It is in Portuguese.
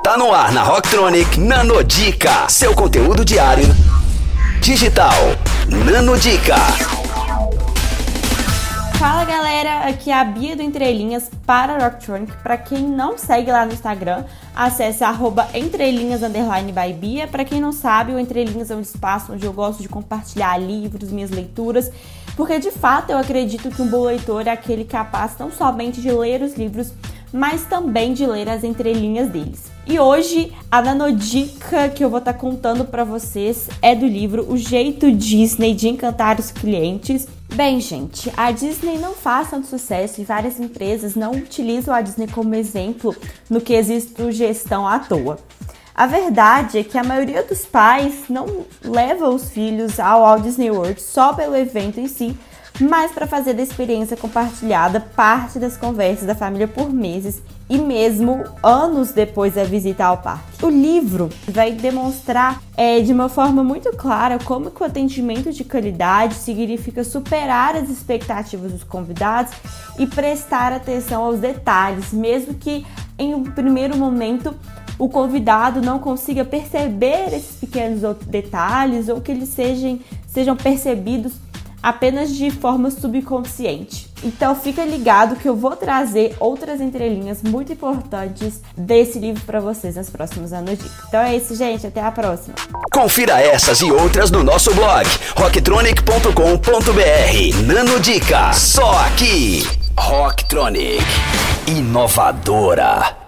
Tá no ar na Rocktronic Nanodica, seu conteúdo diário digital. Nanodica. Fala galera, aqui é a Bia do Entrelinhas para Rocktronic. Para quem não segue lá no Instagram, acesse arroba entrelinhas Bia. Para quem não sabe, o Entrelinhas é um espaço onde eu gosto de compartilhar livros, minhas leituras, porque de fato eu acredito que um bom leitor é aquele capaz não somente de ler os livros, mas também de ler as entrelinhas deles. E hoje a nanodica que eu vou estar tá contando para vocês é do livro O Jeito Disney de Encantar os Clientes. Bem, gente, a Disney não faz tanto sucesso e várias empresas não utilizam a Disney como exemplo no que existe gestão à toa. A verdade é que a maioria dos pais não leva os filhos ao Walt Disney World só pelo evento em si, mas para fazer da experiência compartilhada parte das conversas da família por meses e mesmo anos depois da visita ao parque. O livro vai demonstrar é, de uma forma muito clara como que o atendimento de qualidade significa superar as expectativas dos convidados e prestar atenção aos detalhes, mesmo que em um primeiro momento o convidado não consiga perceber esses pequenos detalhes ou que eles sejam, sejam percebidos apenas de forma subconsciente. Então fica ligado que eu vou trazer outras entrelinhas muito importantes desse livro para vocês nas próximas anodicas. Então é isso, gente, até a próxima. Confira essas e outras no nosso blog rocktronic.com.br. Nanodica, só aqui. Rocktronic, inovadora.